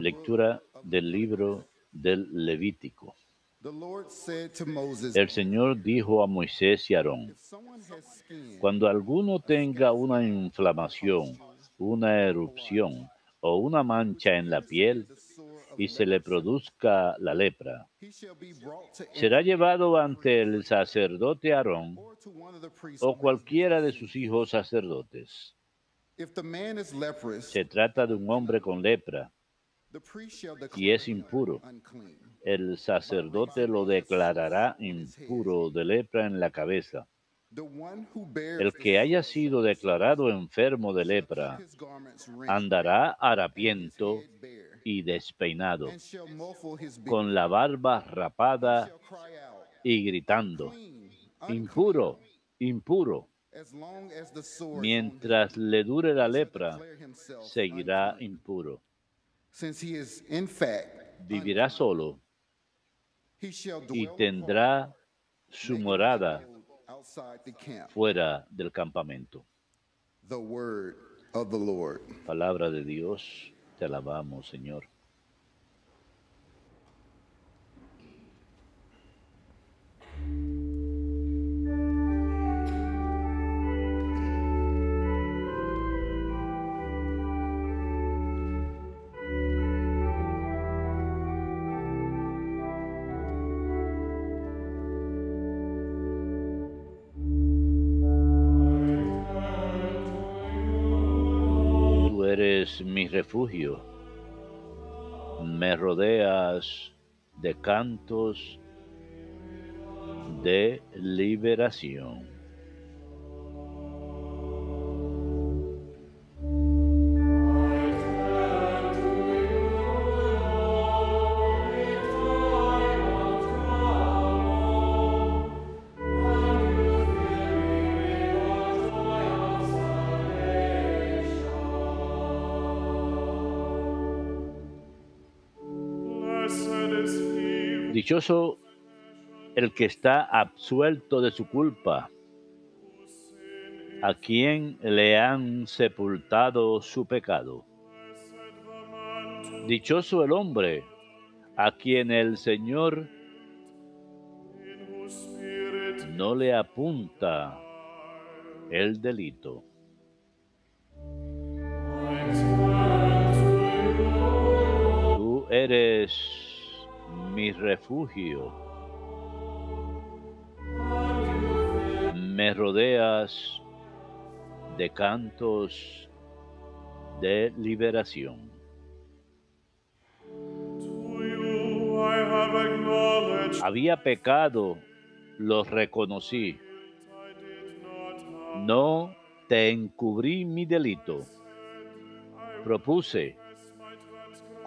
Lectura del libro del Levítico. El Señor dijo a Moisés y Aarón, cuando alguno tenga una inflamación, una erupción o una mancha en la piel y se le produzca la lepra, será llevado ante el sacerdote Aarón o cualquiera de sus hijos sacerdotes. Se trata de un hombre con lepra y es impuro. El sacerdote lo declarará impuro de lepra en la cabeza. El que haya sido declarado enfermo de lepra andará harapiento y despeinado, con la barba rapada y gritando, impuro, impuro. Mientras le dure la lepra, seguirá impuro. Since he is in fact Vivirá solo y tendrá su morada outside the camp. fuera del campamento. The word of the Lord. Palabra de Dios, te alabamos, Señor. Refugio. Me rodeas de cantos de liberación. Dichoso el que está absuelto de su culpa, a quien le han sepultado su pecado. Dichoso el hombre a quien el Señor no le apunta el delito. Tú eres mi refugio. Me rodeas de cantos de liberación. Había pecado, lo reconocí. No te encubrí mi delito. Propuse,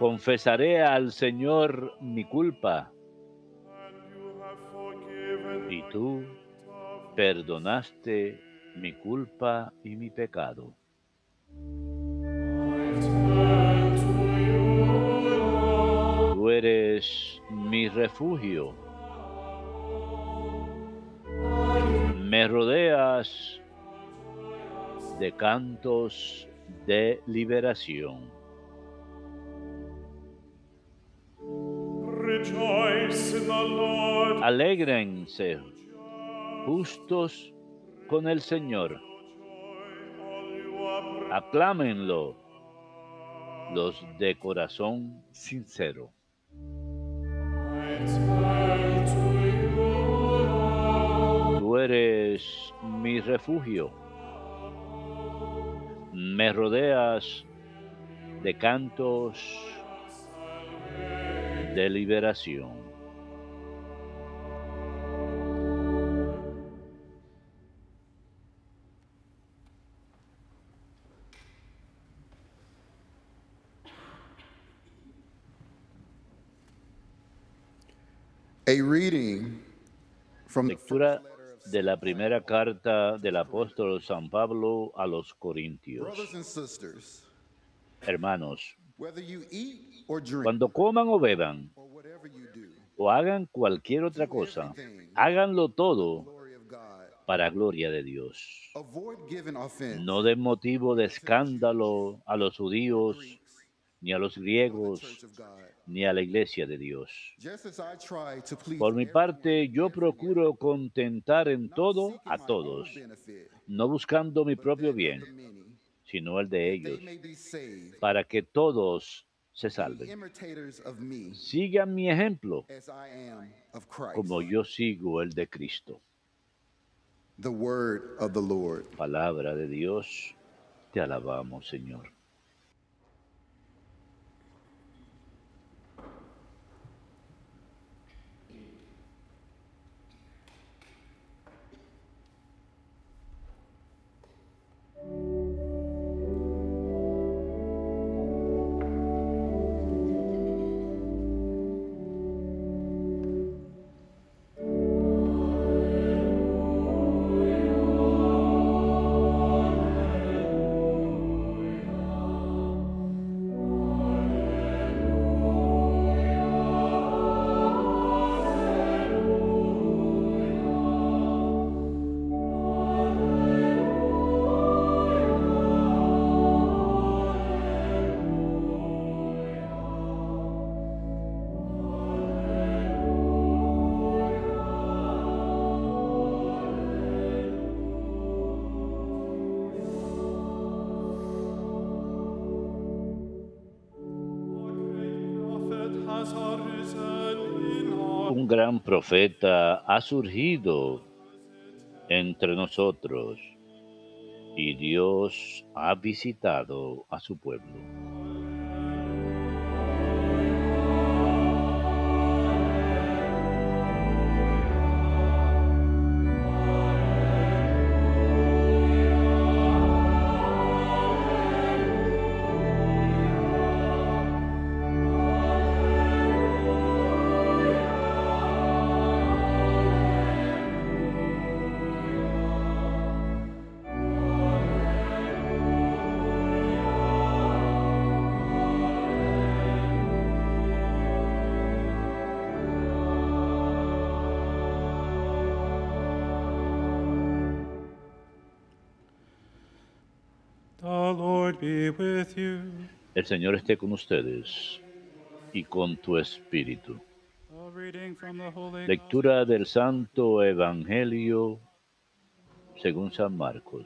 confesaré al Señor mi culpa y tú perdonaste mi culpa y mi pecado. Tú eres mi refugio. Me rodeas de cantos de liberación. Alégrense justos con el Señor. Aclámenlo los de corazón sincero. Tú eres mi refugio. Me rodeas de cantos de liberación. Lectura de la primera carta del apóstol San Pablo a los Corintios. Brothers and sisters, Hermanos, whether you eat or drink cuando coman o beban or whatever you do, o hagan cualquier otra cosa, háganlo todo glory of God, para gloria de Dios. avoid giving offense No den motivo de escándalo a los judíos ni a los griegos, ni a la iglesia de Dios. Por mi parte, yo procuro contentar en todo a todos, no buscando mi propio bien, sino el de ellos, para que todos se salven. Sigan mi ejemplo, como yo sigo el de Cristo. The word of the Lord. Palabra de Dios, te alabamos, Señor. Gran profeta ha surgido entre nosotros y Dios ha visitado a su pueblo. Be with you. El Señor esté con ustedes y con tu espíritu. Lectura del Santo Evangelio según San Marcos.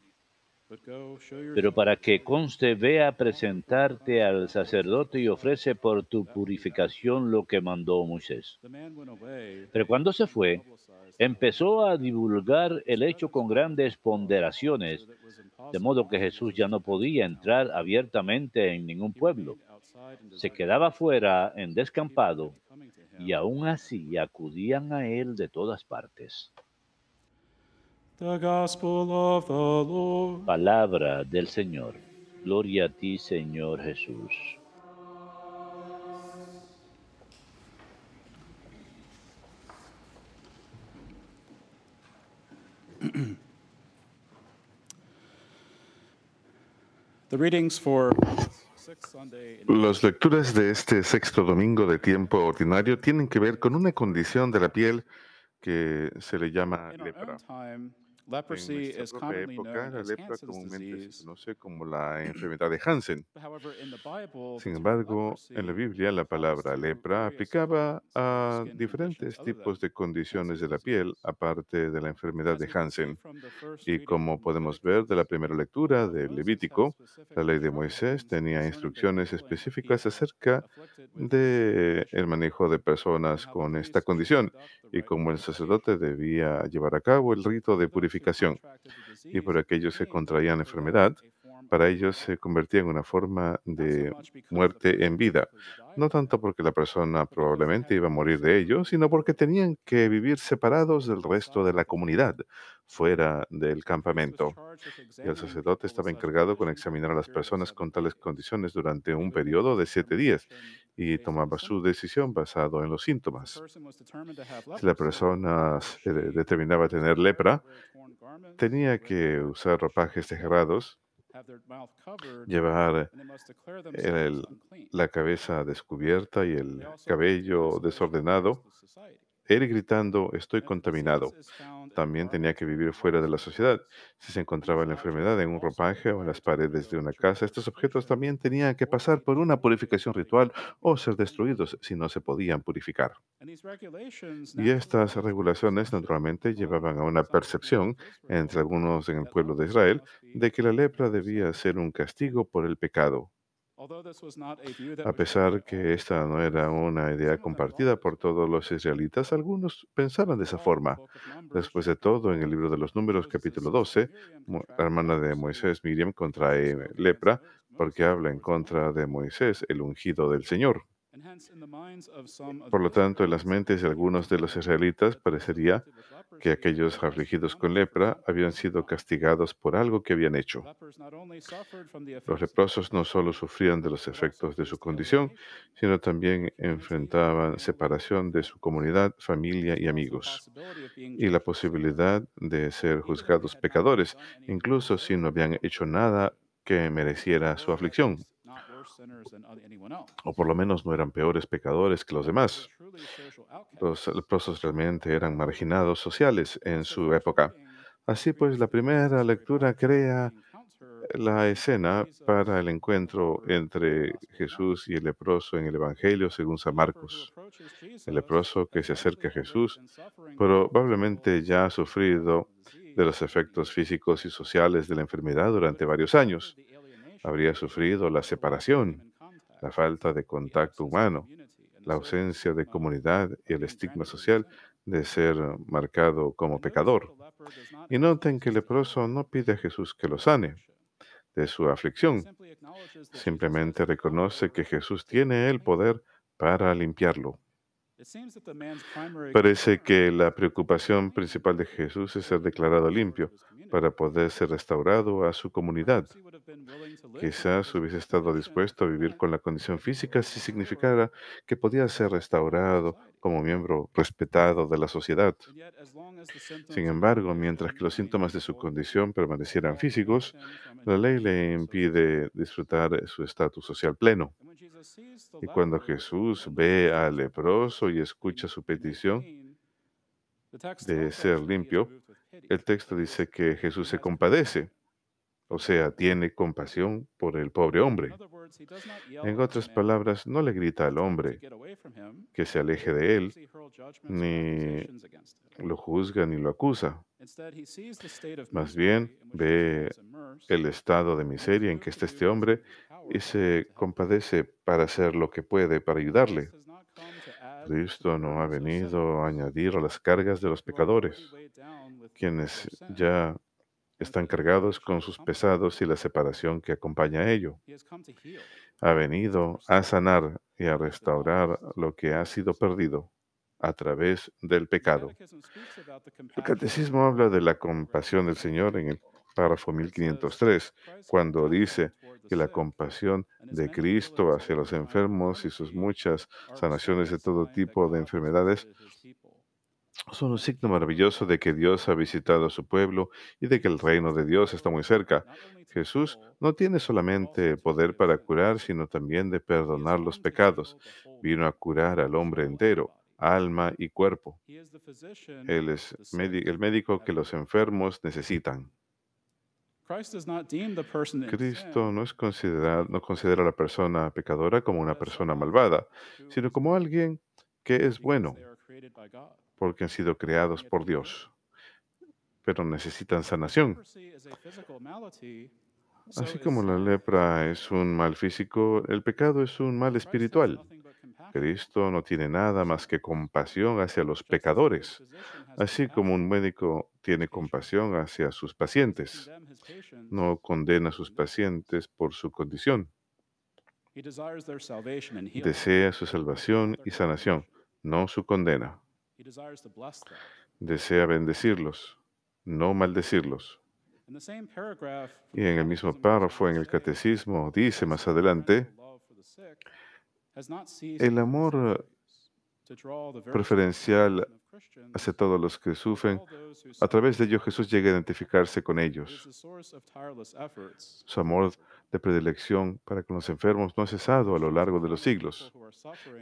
pero para que conste, ve a presentarte al sacerdote y ofrece por tu purificación lo que mandó Moisés. Pero cuando se fue, empezó a divulgar el hecho con grandes ponderaciones, de modo que Jesús ya no podía entrar abiertamente en ningún pueblo. Se quedaba fuera en descampado y aún así acudían a él de todas partes. The Gospel of the Lord. Palabra del Señor. Gloria a ti, Señor Jesús. Las lecturas de este sexto domingo de tiempo ordinario tienen que ver con una condición de la piel que se le llama lepra. En nuestra propia época, la lepra comúnmente se conoce como la enfermedad de Hansen. Sin embargo, en la Biblia la palabra lepra aplicaba a diferentes tipos de condiciones de la piel, aparte de la enfermedad de Hansen. Y como podemos ver de la primera lectura de Levítico, la ley de Moisés tenía instrucciones específicas acerca afflicted with this de condition, el manejo de personas con esta condición y cómo el sacerdote debía llevar a cabo el rito de who Y por aquellos que contraían enfermedad, para ellos se convertía en una forma de muerte en vida. No tanto porque la persona probablemente iba a morir de ello, sino porque tenían que vivir separados del resto de la comunidad, fuera del campamento. El sacerdote estaba encargado con examinar a las personas con tales condiciones durante un periodo de siete días y tomaba su decisión basado en los síntomas. Si la persona de- determinaba tener lepra, tenía que usar ropajes cerrados, llevar el- la cabeza descubierta y el cabello desordenado, ir gritando, estoy contaminado. También tenía que vivir fuera de la sociedad. Si se encontraba la enfermedad en un ropaje o en las paredes de una casa, estos objetos también tenían que pasar por una purificación ritual o ser destruidos si no se podían purificar. Y estas regulaciones naturalmente llevaban a una percepción entre algunos en el pueblo de Israel de que la lepra debía ser un castigo por el pecado. A pesar que esta no era una idea compartida por todos los israelitas, algunos pensaban de esa forma. Después de todo, en el libro de los Números, capítulo 12, Mo- la hermana de Moisés, Miriam, contrae lepra porque habla en contra de Moisés, el ungido del Señor. Por lo tanto, en las mentes de algunos de los israelitas parecería que aquellos afligidos con lepra habían sido castigados por algo que habían hecho. Los leprosos no solo sufrían de los efectos de su condición, sino también enfrentaban separación de su comunidad, familia y amigos, y la posibilidad de ser juzgados pecadores, incluso si no habían hecho nada que mereciera su aflicción, o por lo menos no eran peores pecadores que los demás. Los leprosos realmente eran marginados sociales en su época. Así pues, la primera lectura crea la escena para el encuentro entre Jesús y el leproso en el Evangelio según San Marcos. El leproso que se acerca a Jesús probablemente ya ha sufrido de los efectos físicos y sociales de la enfermedad durante varios años. Habría sufrido la separación, la falta de contacto humano, la ausencia de comunidad y el estigma social de ser marcado como pecador. Y noten que el leproso no pide a Jesús que lo sane de su aflicción, simplemente reconoce que Jesús tiene el poder para limpiarlo. Parece que la preocupación principal de Jesús es ser declarado limpio para poder ser restaurado a su comunidad. Quizás hubiese estado dispuesto a vivir con la condición física si significara que podía ser restaurado como miembro respetado de la sociedad. Sin embargo, mientras que los síntomas de su condición permanecieran físicos, la ley le impide disfrutar su estatus social pleno. Y cuando Jesús ve al leproso y escucha su petición de ser limpio, el texto dice que Jesús se compadece, o sea, tiene compasión por el pobre hombre. En otras palabras, no le grita al hombre que se aleje de él, ni lo juzga ni lo acusa. Más bien, ve el estado de miseria en que está este hombre y se compadece para hacer lo que puede para ayudarle. Cristo no ha venido a añadir a las cargas de los pecadores, quienes ya están cargados con sus pesados y la separación que acompaña a ello. Ha venido a sanar y a restaurar lo que ha sido perdido a través del pecado. El catecismo habla de la compasión del Señor en el párrafo 1503, cuando dice que la compasión de Cristo hacia los enfermos y sus muchas sanaciones de todo tipo de enfermedades son un signo maravilloso de que Dios ha visitado a su pueblo y de que el reino de Dios está muy cerca. Jesús no tiene solamente poder para curar, sino también de perdonar los pecados. Vino a curar al hombre entero, alma y cuerpo. Él es el médico que los enfermos necesitan. Cristo no, es considera- no considera a la persona pecadora como una persona malvada, sino como alguien que es bueno, porque han sido creados por Dios, pero necesitan sanación. Así como la lepra es un mal físico, el pecado es un mal espiritual. Cristo no tiene nada más que compasión hacia los pecadores, así como un médico tiene compasión hacia sus pacientes. No condena a sus pacientes por su condición. Desea su salvación y sanación, no su condena. Desea bendecirlos, no maldecirlos. Y en el mismo párrafo, en el catecismo, dice más adelante, el amor preferencial hacia todos los que sufren, a través de ello Jesús llega a identificarse con ellos. Su amor de predilección para con los enfermos no ha cesado a lo largo de los siglos.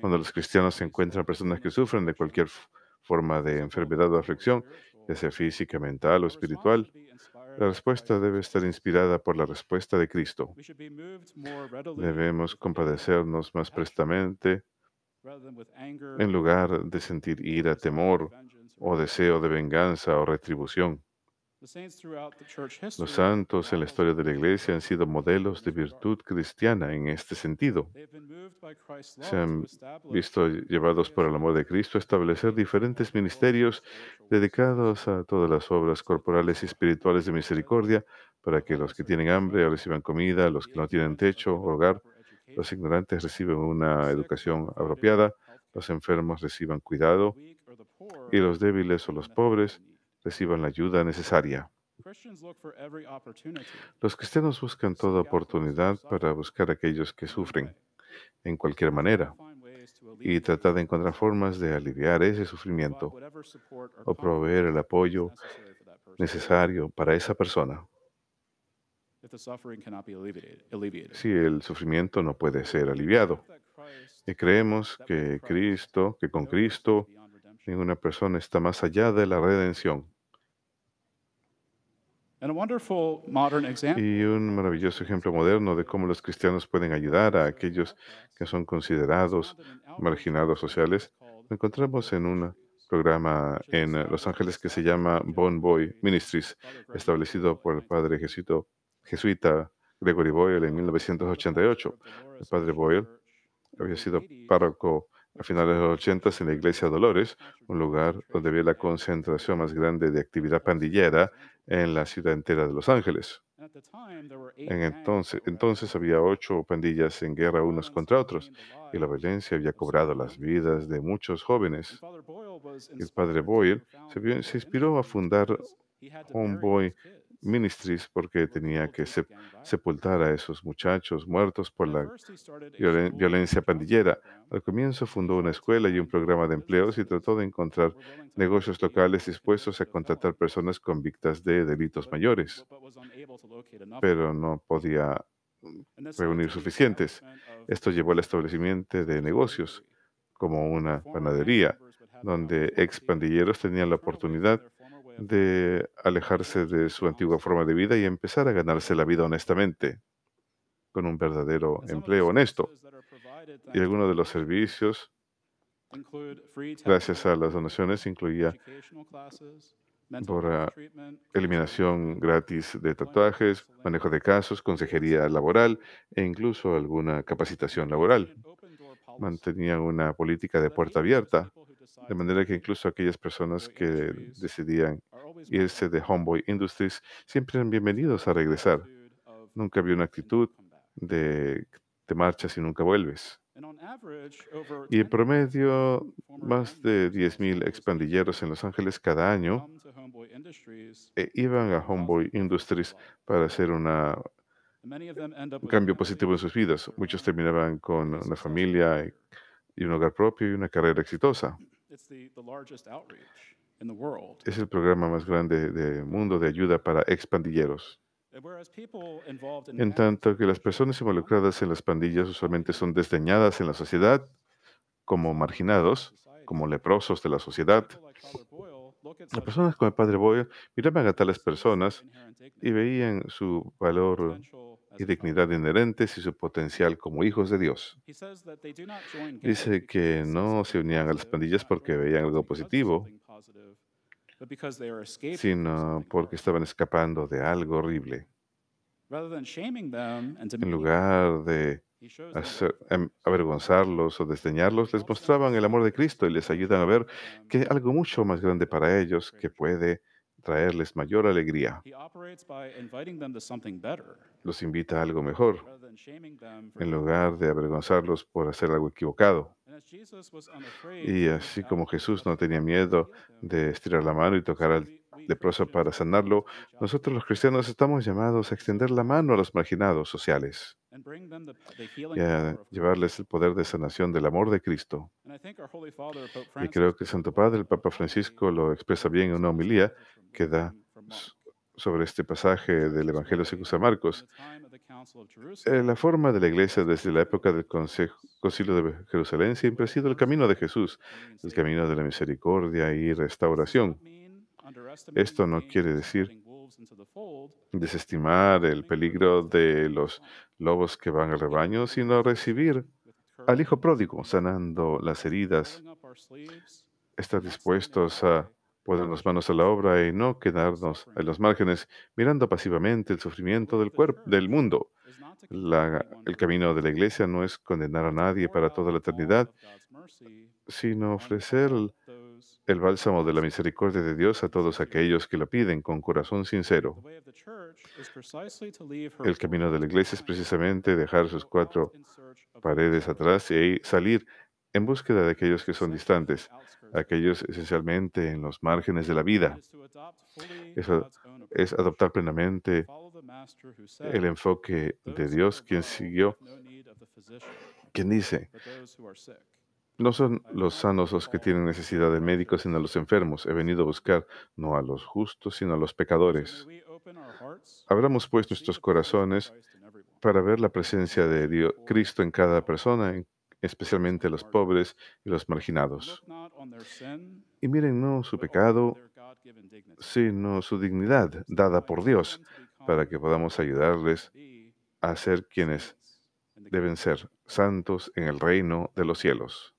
Cuando los cristianos encuentran personas que sufren de cualquier f- forma de enfermedad o aflicción, ya sea física, mental o espiritual, la respuesta debe estar inspirada por la respuesta de Cristo. Debemos compadecernos más prestamente en lugar de sentir ira, temor o deseo de venganza o retribución. Los santos en la historia de la Iglesia han sido modelos de virtud cristiana en este sentido. Se han visto llevados por el amor de Cristo a establecer diferentes ministerios dedicados a todas las obras corporales y espirituales de misericordia para que los que tienen hambre reciban comida, los que no tienen techo o hogar, los ignorantes reciban una educación apropiada, los enfermos reciban cuidado y los débiles o los pobres reciban la ayuda necesaria. Los cristianos buscan toda oportunidad para buscar a aquellos que sufren en cualquier manera y tratar de encontrar formas de aliviar ese sufrimiento o proveer el apoyo necesario para esa persona. Si el sufrimiento no puede ser aliviado. Y creemos que Cristo, que con Cristo, ninguna persona está más allá de la redención. Y un maravilloso ejemplo moderno de cómo los cristianos pueden ayudar a aquellos que son considerados marginados sociales, lo encontramos en un programa en eh, Los Ángeles que se llama Bon Boy Ministries, establecido por el padre jesuito- jesuita Gregory Boyle en 1988. El padre Boyle había sido párroco a finales de los 80 en la iglesia Dolores, un lugar donde había la concentración más grande de actividad pandillera en la ciudad entera de Los Ángeles. En entonces, había ocho pandillas en guerra unos contra otros y la violencia había cobrado las vidas de muchos jóvenes. El padre Boyle se, se inspiró a fundar Homeboy Ministries porque tenía que sep- sepultar a esos muchachos muertos por la violen- violencia pandillera. Al comienzo fundó una escuela y un programa de empleos y trató de encontrar negocios locales dispuestos a contratar personas convictas de delitos mayores, pero no podía reunir suficientes. Esto llevó al establecimiento de negocios, como una panadería, donde ex pandilleros tenían la oportunidad de alejarse de su antigua forma de vida y empezar a ganarse la vida honestamente, con un verdadero empleo honesto. Y algunos de los servicios, gracias a las donaciones, incluía por ah, eliminación gratis de tatuajes, manejo de casos, consejería laboral e incluso alguna capacitación laboral. Mantenían una política de puerta abierta, de manera que incluso aquellas personas que decidían irse de Homeboy Industries siempre eran bienvenidos a regresar. Nunca había una actitud de te marchas y nunca vuelves. Y en promedio, más de 10.000 expandilleros en Los Ángeles cada año eh, iban a Homeboy Industries para hacer una, un cambio positivo en sus vidas. Muchos terminaban con una familia y- y un hogar propio y una carrera exitosa. Es el programa más grande del mundo de ayuda para expandilleros. En tanto que las personas involucradas en las pandillas usualmente son desdeñadas en la sociedad como marginados, como leprosos de la sociedad. Las personas como el padre Boyle miraban a tales personas y veían su valor y dignidad inherentes y su potencial como hijos de Dios. Dice que no se unían a las pandillas porque veían algo positivo, sino porque estaban escapando de algo horrible. En lugar de hacer- em, avergonzarlos o desdeñarlos, les mostraban el amor de Cristo y les ayudan a ver que algo mucho más grande para ellos que puede traerles mayor alegría. Los invita a algo mejor, en lugar de avergonzarlos por hacer algo equivocado. Y así como Jesús no tenía miedo de estirar la mano y tocar al leproso para sanarlo, nosotros los cristianos estamos llamados a extender la mano a los marginados sociales y a llevarles el poder de sanación del amor de Cristo. Y creo que el Santo Padre, el Papa Francisco, lo expresa bien en una homilía que da sobre este pasaje del Evangelio según San Marcos. Eh, La forma de la Iglesia desde la época del Consejo- Concilio de Jerusalén siempre ha sido el camino de Jesús, el camino de la misericordia y restauración. Esto no quiere decir desestimar el peligro de los lobos que van al rebaño, sino recibir al Hijo pródigo, sanando las heridas, estar dispuestos a ponernos manos a la obra y no quedarnos en los márgenes mirando pasivamente el sufrimiento del cuerpo, del mundo. La- el camino de la iglesia no es condenar a nadie para toda la eternidad, sino ofrecer el, bálsamo de la misericordia de Dios a todos aquellos que lo piden con corazón sincero. El camino de la iglesia es precisamente dejar sus cuatro paredes atrás y salir en búsqueda de aquellos que son distantes, aquellos esencialmente en los márgenes de la vida. Eso es adoptar plenamente el enfoque de Dios, quien siguió, quien dice, no son los sanos los que tienen necesidad de médicos, sino los enfermos. He venido a buscar no a los justos, sino a los pecadores. Abramos pues nuestros corazones para ver la presencia de Dios, Cristo en cada persona, en- especialmente los pobres y los marginados. Y miren no su pecado, sino su dignidad dada por Dios, para que podamos ayudarles a ser quienes deben ser santos en el reino de los cielos.